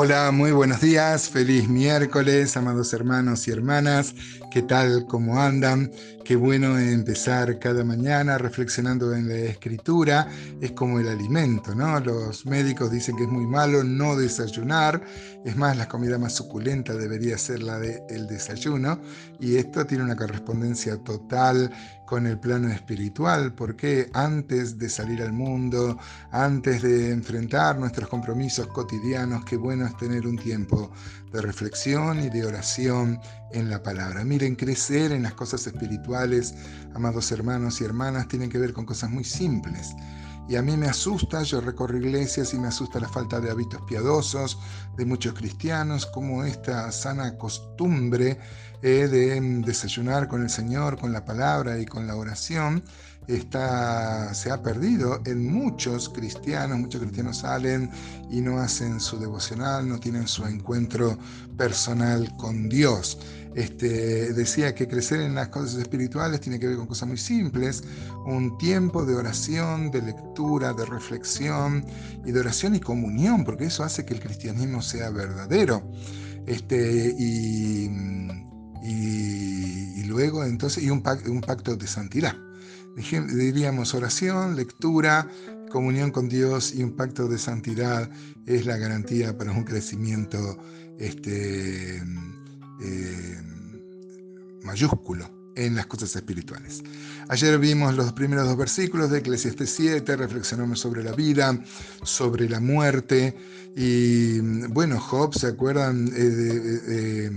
Hola, muy buenos días, feliz miércoles, amados hermanos y hermanas, ¿qué tal? ¿Cómo andan? Qué bueno empezar cada mañana reflexionando en la escritura, es como el alimento, ¿no? Los médicos dicen que es muy malo no desayunar, es más, la comida más suculenta debería ser la del desayuno, y esto tiene una correspondencia total con el plano espiritual, porque antes de salir al mundo, antes de enfrentar nuestros compromisos cotidianos, qué bueno es tener un tiempo de reflexión y de oración en la palabra. Miren, crecer en las cosas espirituales, amados hermanos y hermanas, tienen que ver con cosas muy simples. Y a mí me asusta, yo recorro iglesias y me asusta la falta de hábitos piadosos de muchos cristianos, como esta sana costumbre eh, de desayunar con el Señor, con la palabra y con la oración, está, se ha perdido en muchos cristianos. Muchos cristianos salen y no hacen su devocional, no tienen su encuentro personal con Dios. Este, decía que crecer en las cosas espirituales tiene que ver con cosas muy simples, un tiempo de oración, de lectura, de reflexión y de oración y comunión, porque eso hace que el cristianismo sea verdadero. Este, y, luego entonces, y un, pacto de santidad. Diríamos oración, lectura, comunión con Dios y un pacto de santidad es la garantía para un crecimiento este, eh, mayúsculo en las cosas espirituales. Ayer vimos los primeros dos versículos de Eclesiastes 7, reflexionamos sobre la vida, sobre la muerte y bueno, Job, ¿se acuerdan? Eh, eh,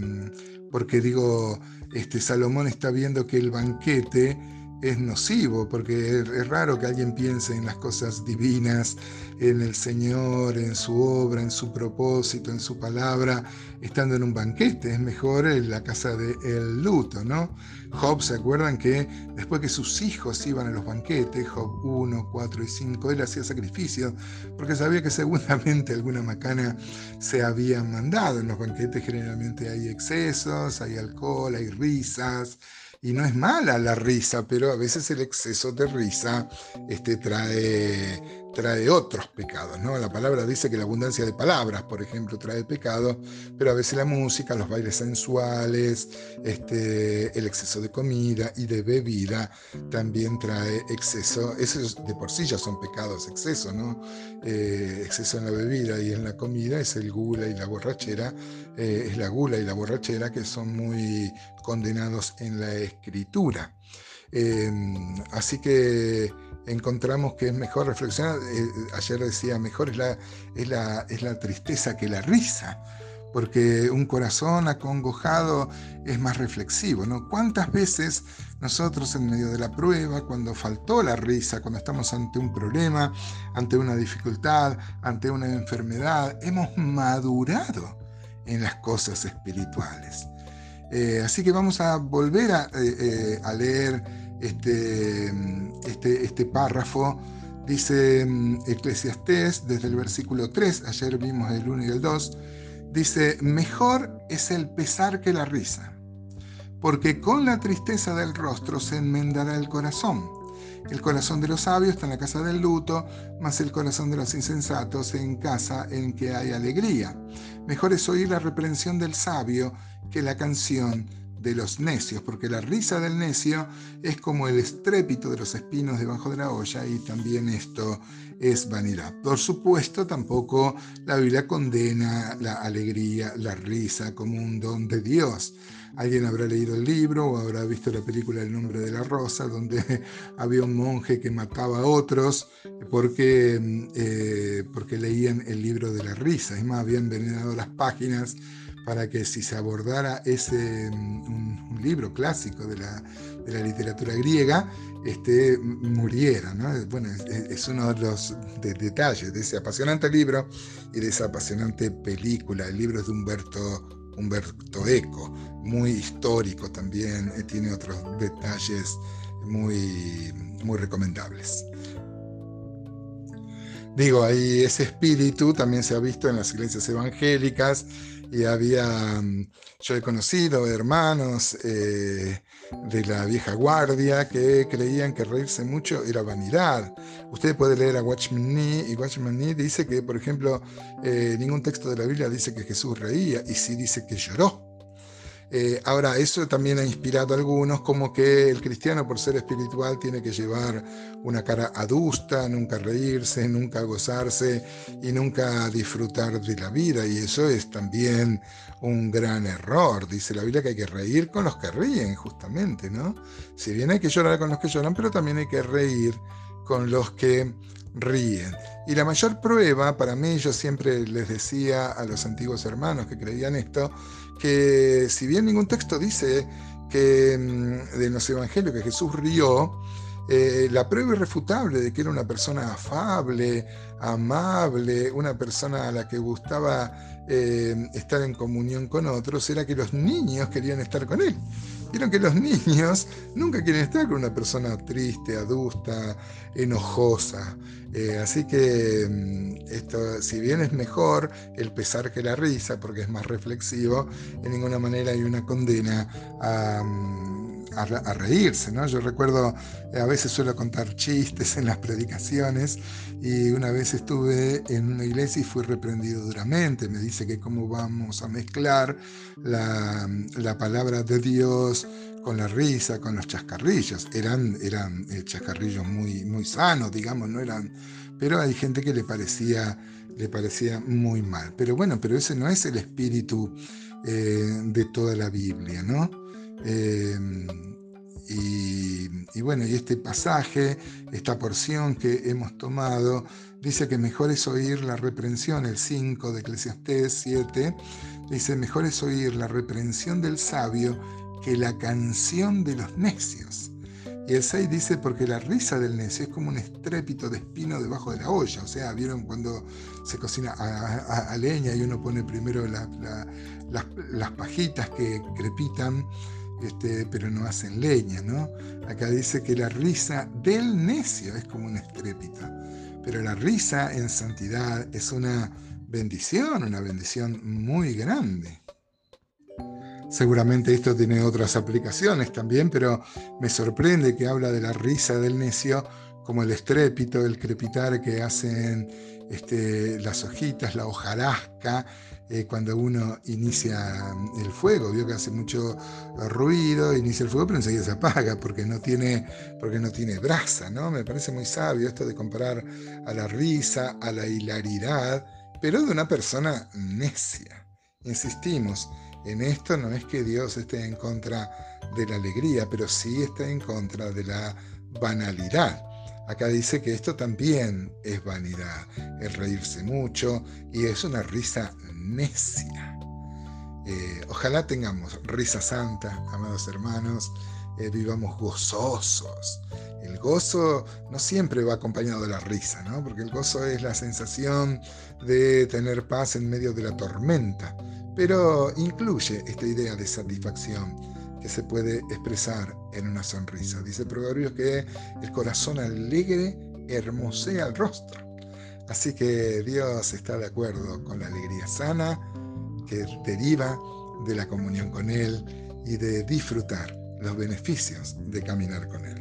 porque digo, este, Salomón está viendo que el banquete es nocivo, porque es, raro que alguien piense en las cosas divinas, en el Señor, en su obra, en su propósito, en su palabra, estando en un banquete. Es mejor en la casa del el luto, ¿no? Job, ¿se acuerdan que después que sus hijos iban a los banquetes, Job 1, 4 y 5, él hacía sacrificios, porque sabía que seguramente alguna macana se había mandado. En los banquetes generalmente hay excesos, hay alcohol, hay risas y no es mala la risa, pero a veces el exceso de risa este, trae, trae otros pecados. ¿no? La palabra dice que la abundancia de palabras, por ejemplo, trae pecado, pero a veces la música, los bailes sensuales, este, el exceso de comida y de bebida también trae exceso. Esos de por sí ya son pecados, exceso, ¿no? Eh, exceso en la bebida y en la comida es el gula y la borrachera, eh, es la gula y la borrachera que son muy condenados en la escritura. Em, así que encontramos que es mejor reflexionar, eh, ayer decía, mejor es la, es, la, es la tristeza que la risa, porque un corazón acongojado es más reflexivo, ¿no? ¿Cuántas veces nosotros en medio de la prueba, cuando faltó la risa, cuando estamos ante un problema, ante una dificultad, ante una enfermedad, hemos madurado en las cosas espirituales? Eh, así que vamos a volver a, eh, leer este, este, este, párrafo. Dice mm, Eclesiastés desde el versículo 3, ayer vimos el 1 y el 2, dice, mejor es el pesar que la risa, porque con la tristeza del rostro se enmendará el corazón. El corazón de los sabios está en la casa del luto, mas el corazón de los insensatos en casa en que hay alegría. Mejor es oír la reprensión del sabio que la canción de los necios, porque la risa del necio es como el estrépito de los espinos debajo de la olla y también esto es vanidad. Por supuesto, tampoco la Biblia condena la alegría, la risa como un don de Dios. Alguien habrá leído el libro o habrá visto la película El nombre de la rosa, donde había un monje que mataba a otros porque, eh, porque leían el libro de la risa. Es más, habían envenenado las páginas para que si se abordara ese mm, un, libro clásico de la, de la, literatura griega, este, muriera. ¿no? Bueno, es, uno de los detalles de ese apasionante libro y de esa apasionante película. El libro es de Humberto, Humberto Eco, muy histórico también, eh, tiene otros detalles muy, muy recomendables. Digo, ahí ese espíritu también se ha visto en las iglesias evangélicas Y había, mm, yo he conocido hermanos eh, de la vieja guardia que creían que reírse mucho era vanidad. Usted puede leer a Watchman Nee y Watchman Nee dice que, por ejemplo, eh, ningún texto de la Biblia dice que Jesús reía y sí dice que lloró. Eh, ahora, eso también ha inspirado a algunos como que el cristiano por ser espiritual tiene que llevar una cara adusta, nunca reírse, nunca gozarse y nunca disfrutar de la vida. Y eso es también un gran error. Dice la Biblia que hay que reír con los que ríen, justamente, ¿no? Si bien hay que llorar con los que lloran, pero también hay que reír con los que ríen. Y la mayor prueba, para mí, yo siempre les decía a los antiguos hermanos que creían esto, que si bien ningún texto dice que mm, de los evangelios que Jesús rió, eh, la prueba irrefutable de que era una persona afable, amable, una persona a la que gustaba eh, estar en comunión con otros, era que los niños querían estar con él. Vieron que los niños nunca quieren estar con una persona triste, adusta, enojosa. Eh, así que mm, esto, si bien es mejor el pesar que la risa, porque es más reflexivo, en ninguna manera hay una condena a... A, reírse, ¿no? Yo recuerdo, a veces suelo contar chistes en las predicaciones y una vez estuve en una iglesia y fui reprendido duramente. Me dice que cómo vamos a mezclar la, palabra de Dios con la risa, con los chascarrillos. Eran, eran eh, chascarrillos muy, muy sanos, digamos, no eran... Pero hay gente que le parecía, le parecía muy mal. Pero bueno, pero ese no es el espíritu eh, de toda la Biblia, ¿no? Em, y, bueno, y este pasaje, esta porción que hemos tomado, dice que mejor es oír la reprensión, el 5 de Eclesiastés 7, dice, mejor es oír la reprensión del sabio que la canción de los necios. Y el 6 dice, porque la risa del necio es como un estrépito de espino debajo de la olla. O sea, vieron cuando se cocina a, leña y uno pone primero las, las pajitas que crepitan este, pero no hacen leña, ¿no? Acá dice que la risa del necio es como un estrépito, pero la risa en santidad es una bendición, una bendición muy grande. Seguramente esto tiene otras aplicaciones también, pero me sorprende que habla de la risa del necio como el estrépito, el crepitar que hacen este, las hojitas, la hojarasca, eh, cuando uno inicia el fuego, vio que hace mucho ruido, inicia el fuego, pero enseguida se apaga porque no tiene, porque no tiene brasa, ¿no? Me parece muy sabio esto de comparar a la risa, a la hilaridad, pero de una persona necia. Insistimos, en esto no es que Dios esté en contra de la alegría, pero sí está en contra de la banalidad. Acá dice que esto también es vanidad, el reírse mucho y es una risa necia. Eh, ojalá tengamos risa santa, amados hermanos, eh, vivamos gozosos. El gozo no siempre va acompañado de la risa, ¿no? porque el gozo es la sensación de tener paz en medio de la tormenta, pero incluye esta idea de satisfacción que se puede expresar en una sonrisa. Dice Proverbios que el corazón alegre hermosea el rostro. Así que Dios está de acuerdo con la alegría sana que deriva de la comunión con Él y de disfrutar los beneficios de caminar con Él.